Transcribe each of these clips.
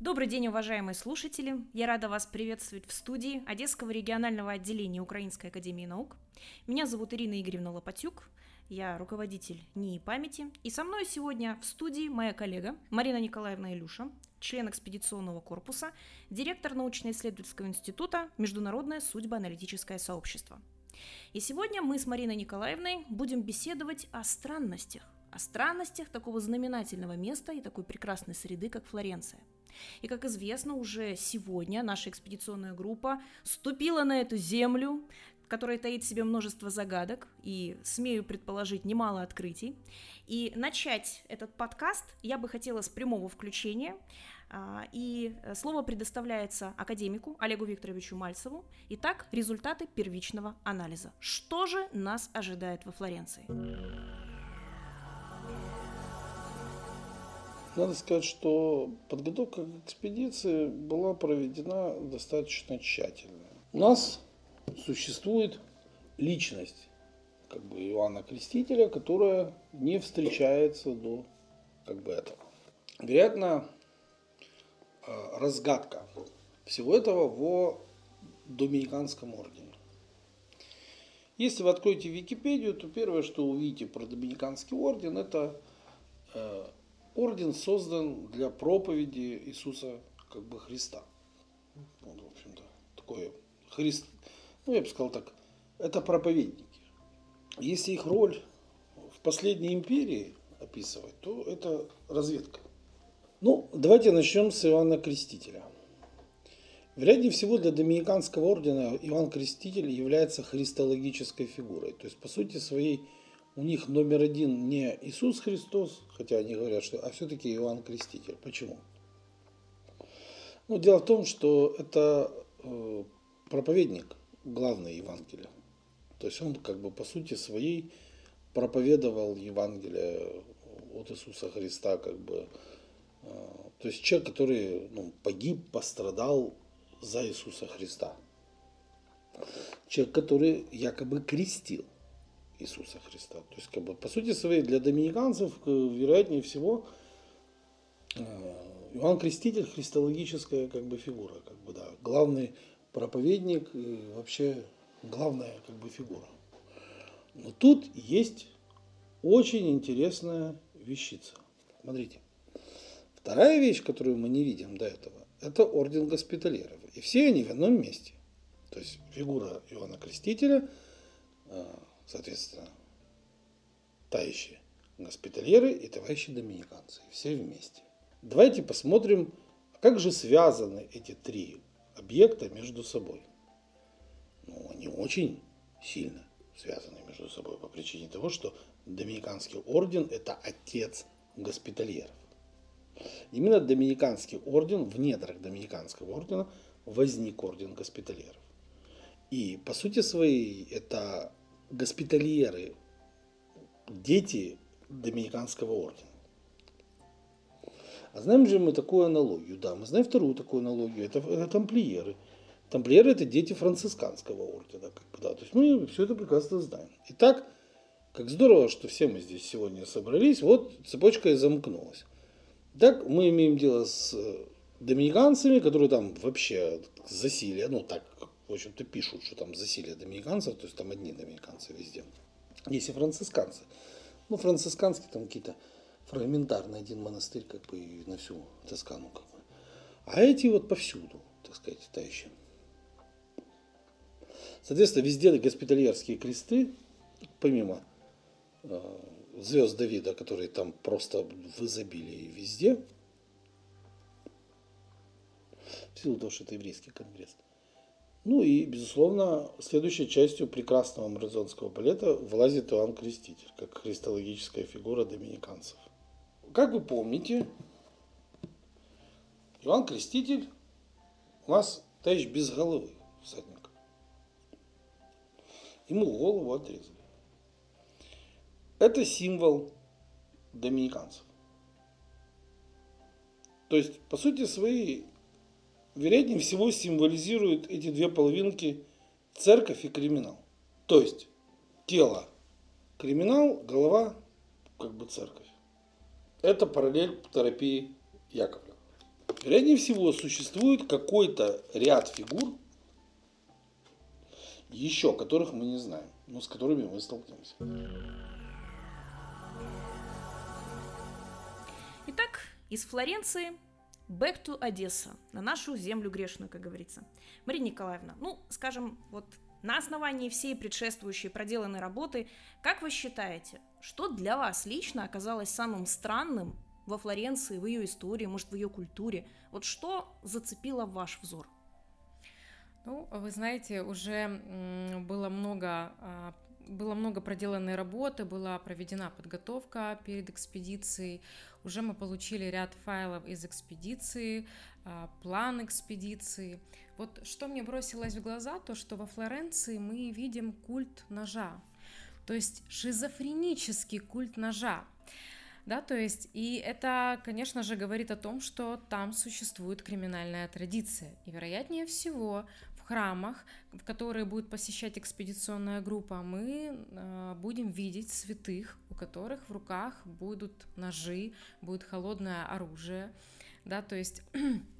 Добрый день, уважаемые слушатели! Я рада вас приветствовать в студии Одесского регионального отделения Украинской академии наук. Меня зовут Ирина Игоревна Лопатюк, я руководитель НИИ памяти, и со мной сегодня в студии моя коллега Марина Николаевна Илюша, член экспедиционного корпуса, директор научно-исследовательского института Международное судьбоаналитическое сообщество. И сегодня мы с Мариной Николаевной будем беседовать о странностях, о странностях такого знаменательного места и такой прекрасной среды, как Флоренция. И, как известно, уже сегодня наша экспедиционная группа ступила на эту землю, которая таит в себе множество загадок и, смею предположить, немало открытий. И начать этот подкаст я бы хотела с прямого включения. А, и слово предоставляется академику Олегу Викторовичу Мальцеву. Итак, результаты первичного анализа. Что же нас ожидает во Флоренции? Надо сказать, что подготовка к экспедиции была проведена достаточно тщательно. У нас существует личность как бы Иоанна Крестителя, которая не встречается до как бы этого. Вероятно, э, разгадка всего этого в Доминиканском ордене. Если вы откроете Википедию, то первое, что увидите про Доминиканский орден, это э, орден создан для проповеди Иисуса как бы Христа. Вот, в общем-то, такое Христ, ну я бы сказал так, это проповедники. Если их роль в последней империи описывать, то это разведка. Ну, давайте начнем с Иоанна Крестителя. Вероятнее всего для Доминиканского ордена Иоанн Креститель является христологической фигурой. То есть, по сути своей, у них номер один не Иисус Христос, хотя они говорят, что, а все-таки Иоанн Креститель. Почему? Ну, дело в том, что это э, проповедник главной Евангелия. То есть он как бы по сути своей проповедовал Евангелие от Иисуса Христа, как бы. То есть человек, который ну, погиб, пострадал за Иисуса Христа. Человек, который якобы крестил. Иисуса Христа. То есть, как бы, по сути своей, для доминиканцев, э, вероятнее всего, э, Иоанн Креститель христологическая как бы фигура, как бы, да, главный проповедник и вообще главная как бы фигура. Но тут есть очень интересная вещица. Смотрите. Вторая вещь, которую мы не видим до этого, это орден госпиталеров. И все они в одном месте. То есть фигура Иоанна Крестителя, э, соответственно, тающие госпитальеры и товарищи доминиканцы. Все вместе. Давайте посмотрим, как же связаны эти три объекта между собой. Ну, они очень сильно связаны между собой по причине того, что Доминиканский орден – это отец госпитальеров. Именно Доминиканский орден, в недрах Доминиканского ордена возник орден госпитальеров. И по сути своей это госпитальеры, дети Доминиканского ордена. А знаем же мы такую аналогию? Да, мы знаем вторую такую аналогию. Это, это тамплиеры. Тамплиеры это дети францисканского ордена. Как бы, да. То есть мы все это прекрасно знаем. Итак, как здорово, что все мы здесь сегодня собрались. Вот цепочка и замкнулась. Так мы имеем дело с э, доминиканцами, которые там вообще засилие, ну так в общем-то, пишут, что там засилие доминиканцев, то есть там одни доминиканцы везде. Есть и францисканцы. Ну, францисканские там какие-то фрагментарный один монастырь, как бы и на всю Тоскану, как бы. А эти вот повсюду, так сказать, тающие. Соответственно, везде госпитальерские кресты, помимо э, звезд Давида, которые там просто в изобилии везде, в силу того, что это еврейский конгресс, ну и, безусловно, следующей частью прекрасного мразонского балета вылазит Иоанн Креститель, как христологическая фигура доминиканцев. Как вы помните, Иоанн Креститель у нас товарищ без головы всадник. Ему голову отрезали. Это символ доминиканцев. То есть, по сути своей, вероятнее всего символизируют эти две половинки церковь и криминал. То есть тело криминал, голова как бы церковь. Это параллель терапии Яковлева. Вероятнее всего, существует какой-то ряд фигур, еще которых мы не знаем, но с которыми мы столкнемся. Из Флоренции back to Одесса, на нашу землю грешную, как говорится. Мария Николаевна, ну, скажем, вот на основании всей предшествующей проделанной работы, как вы считаете, что для вас лично оказалось самым странным во Флоренции, в ее истории, может, в ее культуре? Вот что зацепило ваш взор? Ну, вы знаете, уже было много а, было много проделанной работы, была проведена подготовка перед экспедицией. Уже мы получили ряд файлов из экспедиции, а, план экспедиции. Вот что мне бросилось в глаза, то что во Флоренции мы видим культ ножа, то есть шизофренический культ ножа. Да, то есть, и это, конечно же, говорит о том, что там существует криминальная традиция. И, вероятнее всего, в храмах, которые будет посещать экспедиционная группа, мы э, будем видеть святых, у которых в руках будут ножи, будет холодное оружие, да, то есть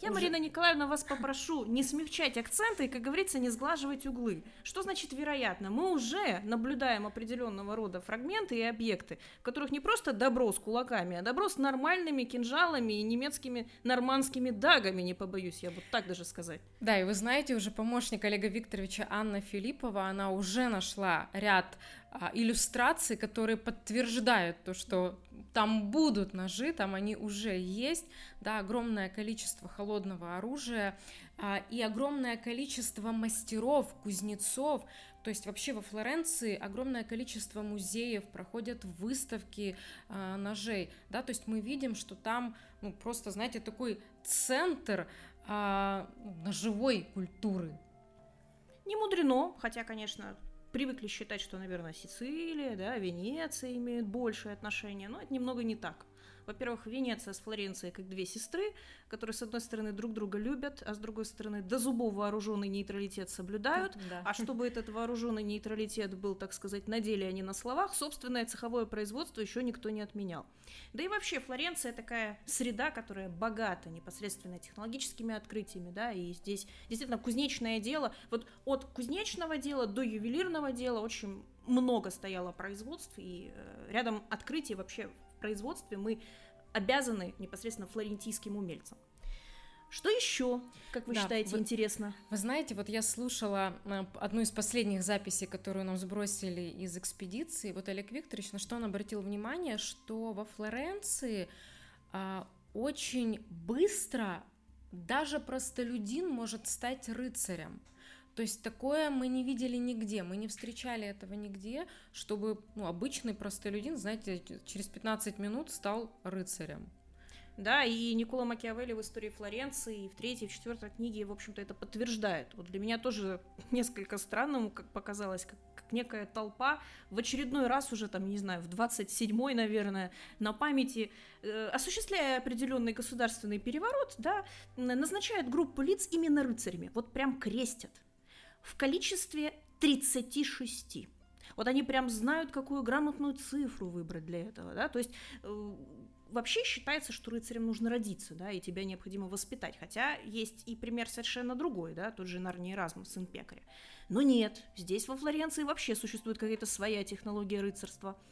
Я, уже... Марина Николаевна, вас попрошу не смягчать акценты и, как говорится, не сглаживать углы. Что значит вероятно? Мы уже наблюдаем определенного рода фрагменты и объекты, в которых не просто добро с кулаками, а добро с нормальными кинжалами и немецкими нормандскими дагами, не побоюсь я вот так даже сказать. Да, и вы знаете, уже помощник Олега Викторовича Анна Филиппова, она уже нашла ряд а, иллюстраций, которые подтверждают то, что там будут ножи, там они уже есть, да, огромное количество холодного оружия а, и огромное количество мастеров, кузнецов, то есть вообще во Флоренции огромное количество музеев, проходят выставки а, ножей, да, то есть мы видим, что там, ну, просто, знаете, такой центр а, ножевой культуры. Не мудрено, хотя, конечно, привыкли считать, что, наверное, Сицилия, да, Венеция имеют большее отношение, но это немного не так. Во-первых, Венеция с Флоренцией как две сестры, которые, с одной стороны, друг друга любят, а с другой стороны, до зубов вооруженный нейтралитет соблюдают. Да. А чтобы этот вооруженный нейтралитет был, так сказать, на деле, а не на словах, собственное цеховое производство еще никто не отменял. Да и вообще Флоренция такая среда, которая богата непосредственно технологическими открытиями, да, и здесь действительно кузнечное дело, вот от кузнечного дела до ювелирного дела очень много стояло производств, и э, рядом открытий вообще производстве мы обязаны непосредственно флорентийским умельцам. Что еще, как вы да, считаете, вы, интересно? Вы знаете, вот я слушала э, одну из последних записей, которую нам сбросили из экспедиции. Вот Олег Викторович, на что он обратил внимание, что во Флоренции а, очень быстро даже простолюдин может стать рыцарем. То есть такое мы не видели нигде, мы не встречали этого нигде, чтобы ну, обычный простолюдин, знаете, через 15 минут стал рыцарем. Да, и Никола Макиавелли в истории Флоренции в третьей, в четвертой книге, в общем-то, это подтверждает. Вот для меня тоже несколько странным, как показалось, как, как некая толпа в очередной раз уже, там, не знаю, в 27-й, наверное, на памяти, э, осуществляя определенный государственный переворот, да, назначает группу лиц именно рыцарями. Вот прям крестят в количестве 36. Вот они прям знают, какую грамотную цифру выбрать для этого, да, то есть э, вообще считается, что рыцарем нужно родиться, да, и тебя необходимо воспитать, хотя есть и пример совершенно другой, да, тот же Нарний Эразм, сын пекаря. Но нет, здесь во Флоренции вообще существует какая-то своя технология рыцарства –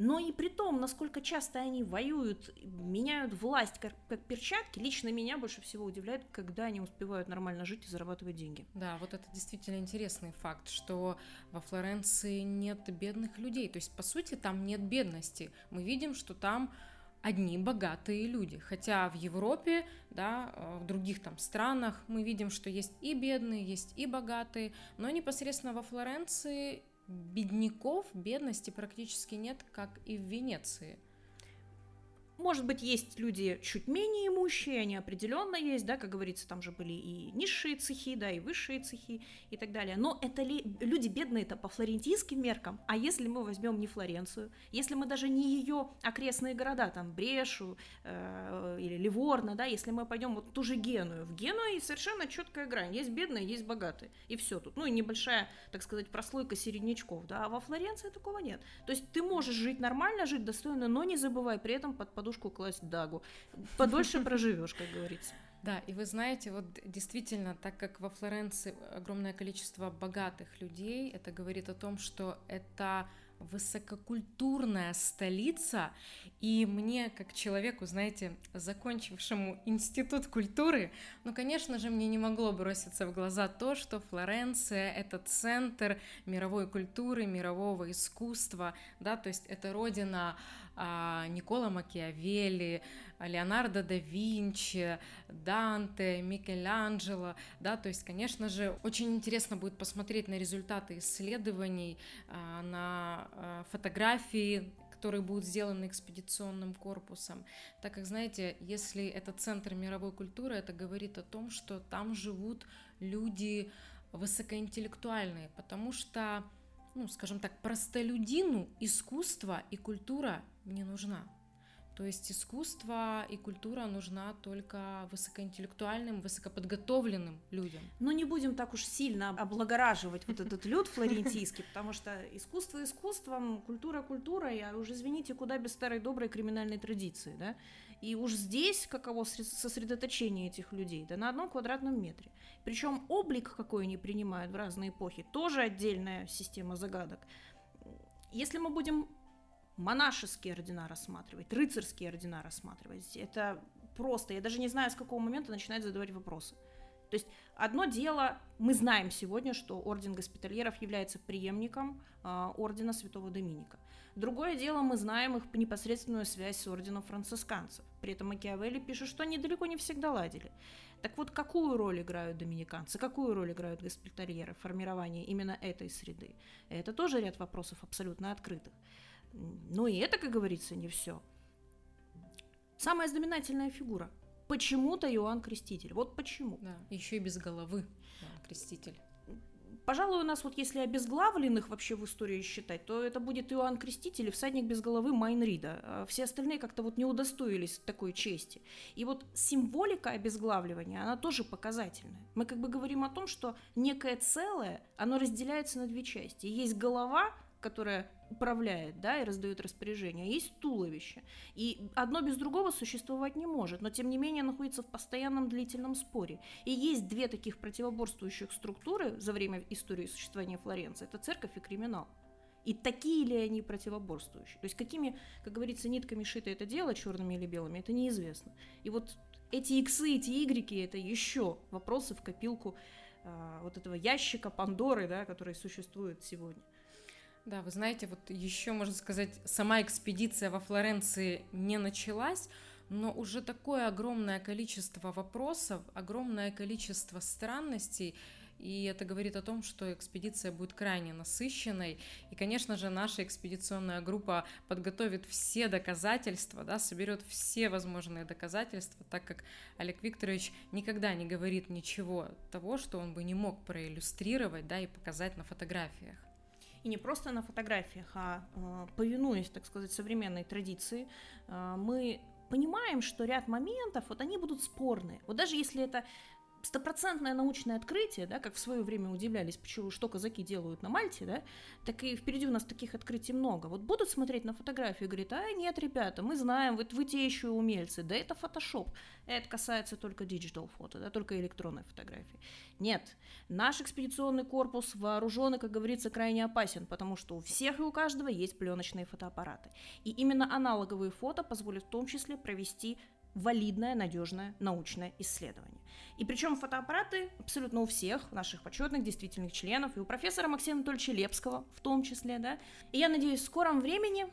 но и при том, насколько часто они воюют, меняют власть как, как перчатки, лично меня больше всего удивляет, когда они успевают нормально жить и зарабатывать деньги. Да, вот это действительно интересный факт, что во Флоренции нет бедных людей. То есть, по сути, там нет бедности. Мы видим, что там одни богатые люди. Хотя в Европе, да, э, в других там странах мы видим, что есть и бедные, есть и богатые, но непосредственно во Флоренции бедняков, бедности практически нет, как и в Венеции. Может быть, есть люди чуть менее имущие, они определенно есть, да, как говорится, там же были и низшие цехи, да, и высшие цехи и так далее. Но это ли люди бедные это по флорентийским меркам? А если мы возьмем не Флоренцию, если мы даже не ее окрестные города, там Брешу э, или Ливорно, да, если мы пойдем вот ту же Геную, в Генуе совершенно четкая грань, есть бедные, есть богатые, и все тут. Ну и небольшая, так сказать, прослойка середнячков, да, а во Флоренции такого нет. То есть ты можешь жить нормально, жить достойно, но не забывай при этом под подушку подушку класть дагу. Подольше проживешь, как говорится. Да, и вы знаете, вот действительно, так как во Флоренции огромное количество богатых людей, это говорит о том, что это высококультурная столица, и мне, как человеку, знаете, закончившему институт культуры, ну, конечно же, мне не могло броситься в глаза то, что Флоренция — это центр мировой культуры, мирового искусства, да, то есть это родина Никола Макиавелли, Леонардо да Винчи, Данте, Микеланджело, да, то есть, конечно же, очень интересно будет посмотреть на результаты исследований, а, на а, фотографии, которые будут сделаны экспедиционным корпусом, так как, знаете, если это центр мировой культуры, это говорит о том, что там живут люди высокоинтеллектуальные, потому что ну, скажем так, простолюдину искусство и культура не нужна. То есть искусство и культура нужна только высокоинтеллектуальным, высокоподготовленным людям. Но не будем так уж сильно облагораживать вот этот люд флорентийский, потому что искусство искусством, культура культурой, а уже извините, куда без старой доброй криминальной традиции, да? И уж здесь каково сосредоточение этих людей, да на одном квадратном метре. Причем облик, какой они принимают в разные эпохи, тоже отдельная система загадок. Если мы будем монашеские ордена рассматривать, рыцарские ордена рассматривать. Это просто, я даже не знаю, с какого момента начинать задавать вопросы. То есть одно дело, мы знаем сегодня, что орден госпитальеров является преемником э, ордена Святого Доминика. Другое дело, мы знаем их непосредственную связь с орденом францисканцев. При этом Макиавелли пишет, что они далеко не всегда ладили. Так вот, какую роль играют доминиканцы, какую роль играют госпитальеры в формировании именно этой среды? Это тоже ряд вопросов абсолютно открытых. Но и это, как говорится, не все. Самая знаменательная фигура. Почему-то Иоанн Креститель. Вот почему. Да, еще и без головы Иоанн Креститель. Пожалуй, у нас вот если обезглавленных вообще в истории считать, то это будет Иоанн Креститель и всадник без головы Майнрида. А все остальные как-то вот не удостоились такой чести. И вот символика обезглавливания, она тоже показательная. Мы как бы говорим о том, что некое целое, оно разделяется на две части. Есть голова, которая управляет, да, и раздает распоряжения, есть туловище. И одно без другого существовать не может, но тем не менее находится в постоянном длительном споре. И есть две таких противоборствующих структуры за время истории существования Флоренции. Это церковь и криминал. И такие ли они противоборствующие? То есть какими, как говорится, нитками шито это дело, черными или белыми, это неизвестно. И вот эти иксы, эти игреки, это еще вопросы в копилку э, вот этого ящика Пандоры, да, который существует сегодня. Да, вы знаете, вот еще, можно сказать, сама экспедиция во Флоренции не началась, но уже такое огромное количество вопросов, огромное количество странностей, и это говорит о том, что экспедиция будет крайне насыщенной. И, конечно же, наша экспедиционная группа подготовит все доказательства, да, соберет все возможные доказательства, так как Олег Викторович никогда не говорит ничего того, что он бы не мог проиллюстрировать да, и показать на фотографиях. И не просто на фотографиях, а э, повинуясь, так сказать, современной традиции, э, мы понимаем, что ряд моментов, вот они будут спорные. Вот даже если это стопроцентное научное открытие, да, как в свое время удивлялись, почему что казаки делают на Мальте, да, так и впереди у нас таких открытий много. Вот будут смотреть на фотографию и говорить, а нет, ребята, мы знаем, вот вы те еще умельцы, да это фотошоп. Это касается только digital фото, да, только электронной фотографии. Нет, наш экспедиционный корпус вооружен и, как говорится, крайне опасен, потому что у всех и у каждого есть пленочные фотоаппараты. И именно аналоговые фото позволят в том числе провести валидное, надежное научное исследование. И причем фотоаппараты абсолютно у всех наших почетных действительных членов, и у профессора Максима Анатольевича Лепского в том числе, да. И я надеюсь, в скором времени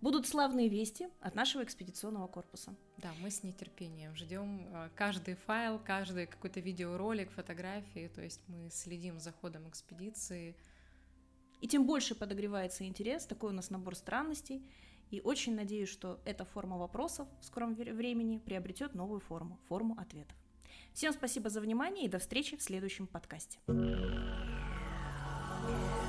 будут славные вести от нашего экспедиционного корпуса. Да, мы с нетерпением ждем а, каждый файл, каждый какой-то видеоролик, фотографии, то есть мы следим за ходом экспедиции. И тем больше подогревается интерес, такой у нас набор странностей. И очень надеюсь, что эта форма вопросов в скором времени приобретет новую форму, форму ответов. Всем спасибо за внимание и до встречи в следующем подкасте. thank